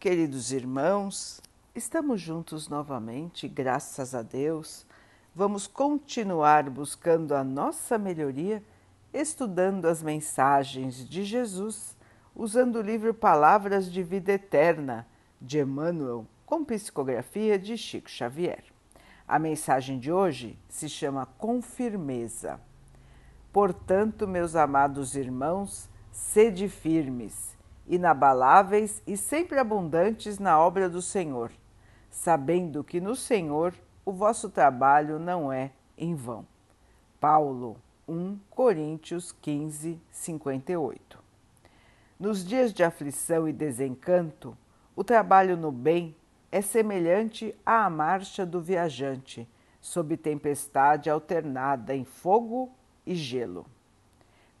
Queridos irmãos, estamos juntos novamente, graças a Deus. Vamos continuar buscando a nossa melhoria, estudando as mensagens de Jesus, usando o livro Palavras de Vida Eterna de Emmanuel, com psicografia de Chico Xavier. A mensagem de hoje se chama Com Firmeza. Portanto, meus amados irmãos, sede firmes inabaláveis e sempre abundantes na obra do Senhor, sabendo que no Senhor o vosso trabalho não é em vão. Paulo 1 Coríntios 15, 58. Nos dias de aflição e desencanto, o trabalho no bem é semelhante à marcha do viajante sob tempestade alternada em fogo e gelo.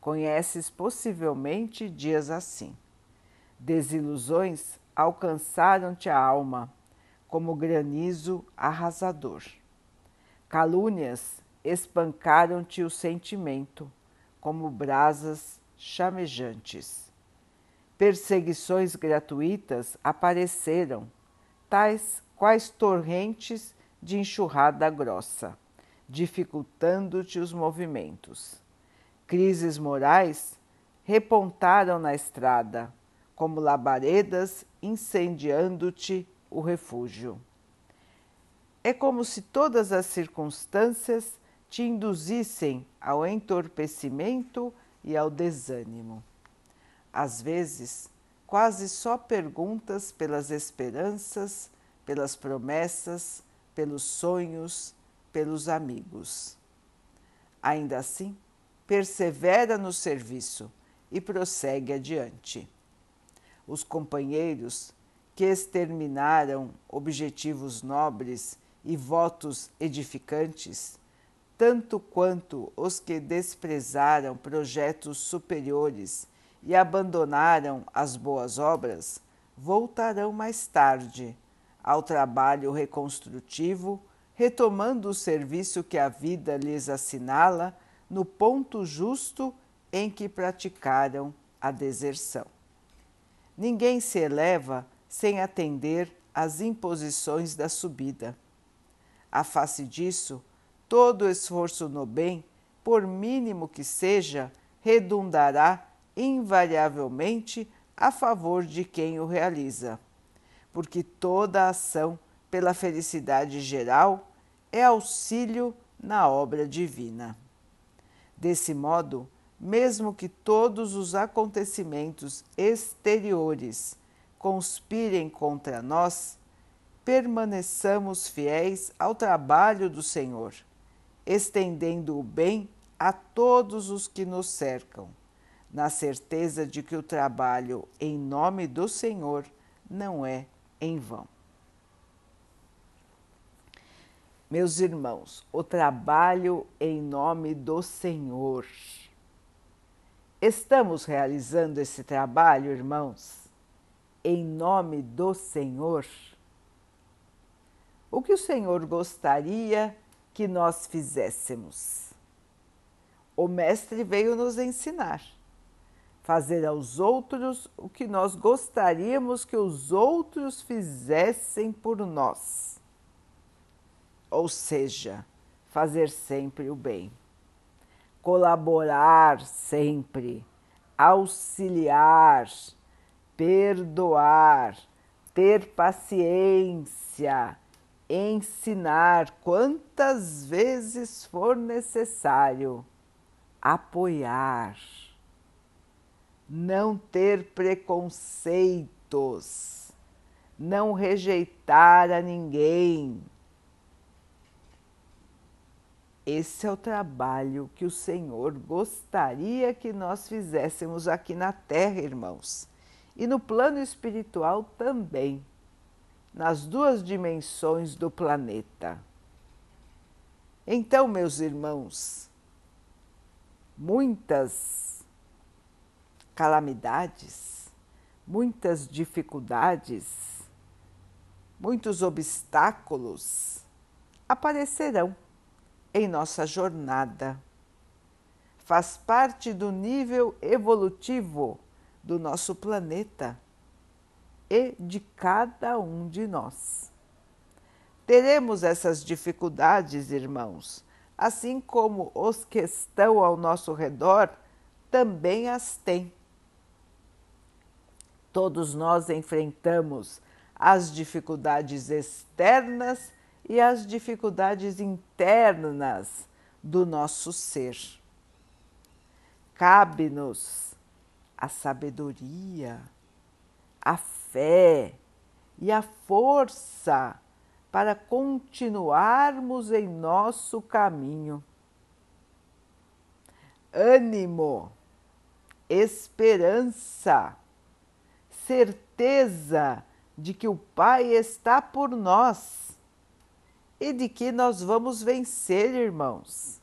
Conheces possivelmente dias assim. Desilusões alcançaram-te a alma, como granizo arrasador. Calúnias espancaram-te o sentimento, como brasas chamejantes. Perseguições gratuitas apareceram, tais quais torrentes de enxurrada grossa, dificultando-te os movimentos. Crises morais repontaram na estrada, como labaredas incendiando-te o refúgio. É como se todas as circunstâncias te induzissem ao entorpecimento e ao desânimo. Às vezes, quase só perguntas pelas esperanças, pelas promessas, pelos sonhos, pelos amigos. Ainda assim, persevera no serviço e prossegue adiante os companheiros que exterminaram objetivos nobres e votos edificantes, tanto quanto os que desprezaram projetos superiores e abandonaram as boas obras, voltarão mais tarde ao trabalho reconstrutivo, retomando o serviço que a vida lhes assinala no ponto justo em que praticaram a deserção. Ninguém se eleva sem atender às imposições da subida. A face disso, todo esforço no bem, por mínimo que seja, redundará invariavelmente a favor de quem o realiza, porque toda ação pela felicidade geral é auxílio na obra divina. Desse modo, mesmo que todos os acontecimentos exteriores conspirem contra nós, permaneçamos fiéis ao trabalho do Senhor, estendendo o bem a todos os que nos cercam, na certeza de que o trabalho em nome do Senhor não é em vão. Meus irmãos, o trabalho em nome do Senhor Estamos realizando esse trabalho, irmãos, em nome do Senhor? O que o Senhor gostaria que nós fizéssemos? O Mestre veio nos ensinar. Fazer aos outros o que nós gostaríamos que os outros fizessem por nós. Ou seja, fazer sempre o bem colaborar sempre, auxiliar, perdoar, ter paciência, ensinar quantas vezes for necessário, apoiar, não ter preconceitos, não rejeitar a ninguém esse é o trabalho que o Senhor gostaria que nós fizéssemos aqui na Terra, irmãos, e no plano espiritual também, nas duas dimensões do planeta. Então, meus irmãos, muitas calamidades, muitas dificuldades, muitos obstáculos aparecerão em nossa jornada. Faz parte do nível evolutivo do nosso planeta. e de cada um de nós. Teremos essas dificuldades, irmãos, assim como os que estão ao nosso redor também as têm. Todos nós enfrentamos as dificuldades externas e as dificuldades internas do nosso ser. Cabe-nos a sabedoria, a fé e a força para continuarmos em nosso caminho. Ânimo, esperança, certeza de que o Pai está por nós e de que nós vamos vencer, irmãos.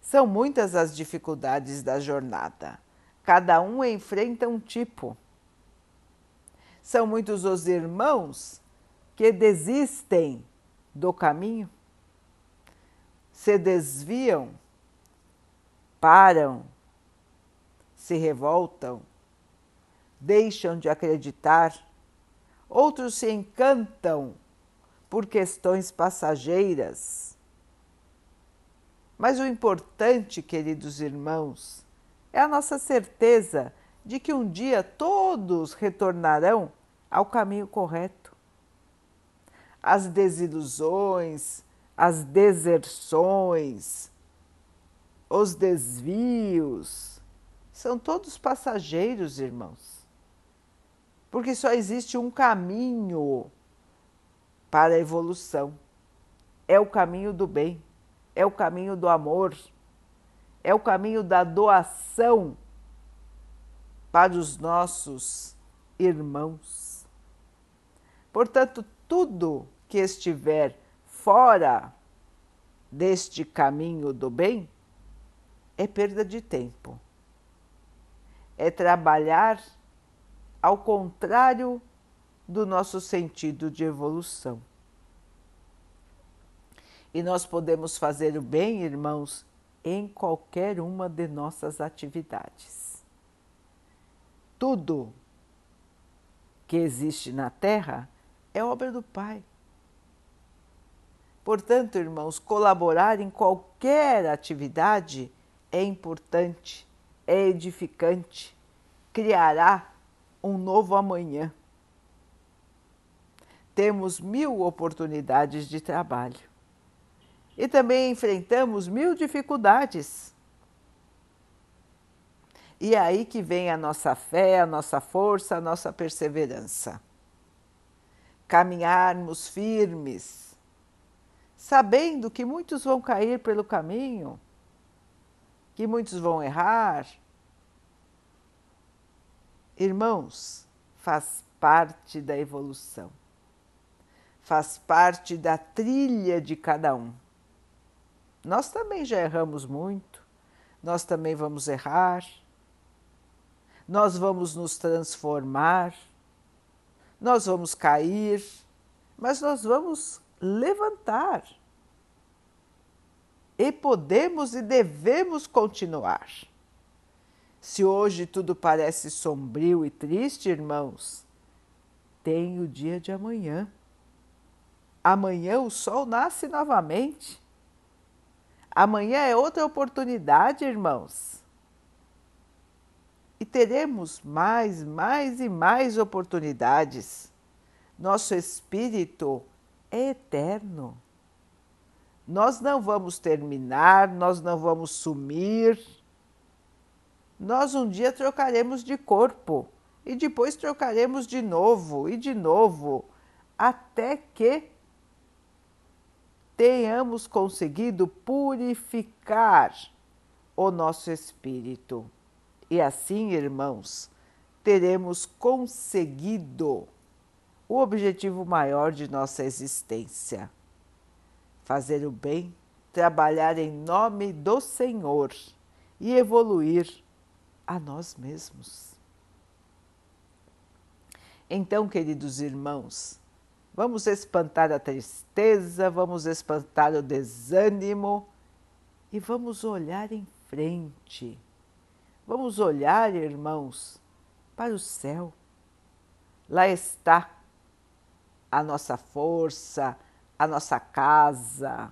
São muitas as dificuldades da jornada, cada um enfrenta um tipo. São muitos os irmãos que desistem do caminho, se desviam, param, se revoltam, deixam de acreditar, outros se encantam por questões passageiras. Mas o importante, queridos irmãos, é a nossa certeza de que um dia todos retornarão ao caminho correto as desilusões, as deserções, os desvios, são todos passageiros, irmãos. Porque só existe um caminho para a evolução. É o caminho do bem, é o caminho do amor, é o caminho da doação para os nossos irmãos. Portanto, tudo que estiver fora deste caminho do bem é perda de tempo. É trabalhar ao contrário do nosso sentido de evolução. E nós podemos fazer o bem, irmãos, em qualquer uma de nossas atividades. Tudo que existe na Terra é obra do Pai. Portanto, irmãos, colaborar em qualquer atividade é importante, é edificante, criará um novo amanhã. Temos mil oportunidades de trabalho e também enfrentamos mil dificuldades. E é aí que vem a nossa fé, a nossa força, a nossa perseverança caminharmos firmes, sabendo que muitos vão cair pelo caminho, que muitos vão errar. Irmãos, faz parte da evolução, faz parte da trilha de cada um. Nós também já erramos muito, nós também vamos errar, nós vamos nos transformar nós vamos cair, mas nós vamos levantar. E podemos e devemos continuar. Se hoje tudo parece sombrio e triste, irmãos, tem o dia de amanhã. Amanhã o sol nasce novamente. Amanhã é outra oportunidade, irmãos e teremos mais, mais e mais oportunidades. Nosso espírito é eterno. Nós não vamos terminar, nós não vamos sumir. Nós um dia trocaremos de corpo e depois trocaremos de novo e de novo, até que tenhamos conseguido purificar o nosso espírito. E assim, irmãos, teremos conseguido o objetivo maior de nossa existência: fazer o bem, trabalhar em nome do Senhor e evoluir a nós mesmos. Então, queridos irmãos, vamos espantar a tristeza, vamos espantar o desânimo e vamos olhar em frente Vamos olhar, irmãos, para o céu. Lá está a nossa força, a nossa casa,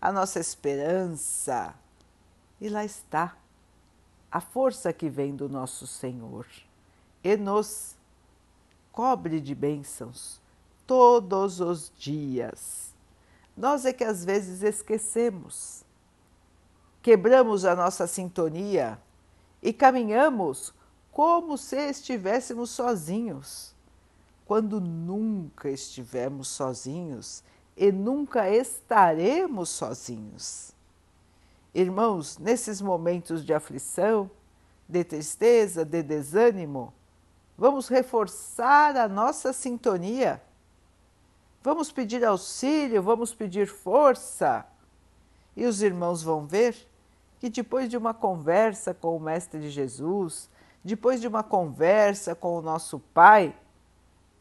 a nossa esperança. E lá está a força que vem do nosso Senhor e nos cobre de bênçãos todos os dias. Nós é que às vezes esquecemos, quebramos a nossa sintonia e caminhamos como se estivéssemos sozinhos, quando nunca estivemos sozinhos e nunca estaremos sozinhos. Irmãos, nesses momentos de aflição, de tristeza, de desânimo, vamos reforçar a nossa sintonia. Vamos pedir auxílio, vamos pedir força. E os irmãos vão ver que depois de uma conversa com o Mestre Jesus, depois de uma conversa com o nosso Pai,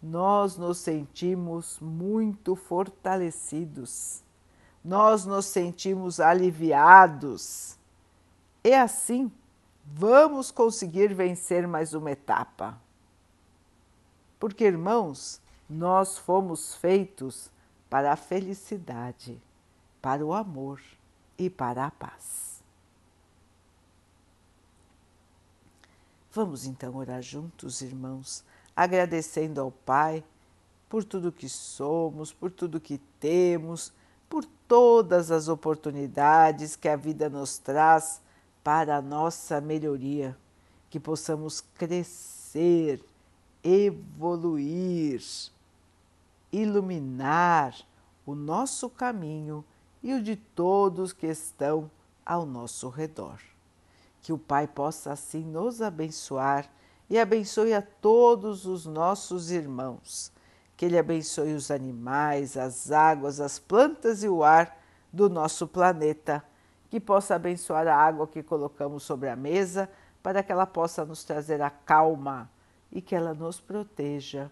nós nos sentimos muito fortalecidos, nós nos sentimos aliviados. E assim, vamos conseguir vencer mais uma etapa. Porque, irmãos, nós fomos feitos para a felicidade, para o amor e para a paz. Vamos então orar juntos, irmãos, agradecendo ao Pai por tudo que somos, por tudo que temos, por todas as oportunidades que a vida nos traz para a nossa melhoria, que possamos crescer, evoluir, iluminar o nosso caminho e o de todos que estão ao nosso redor. Que o Pai possa assim nos abençoar e abençoe a todos os nossos irmãos. Que Ele abençoe os animais, as águas, as plantas e o ar do nosso planeta. Que possa abençoar a água que colocamos sobre a mesa para que ela possa nos trazer a calma e que ela nos proteja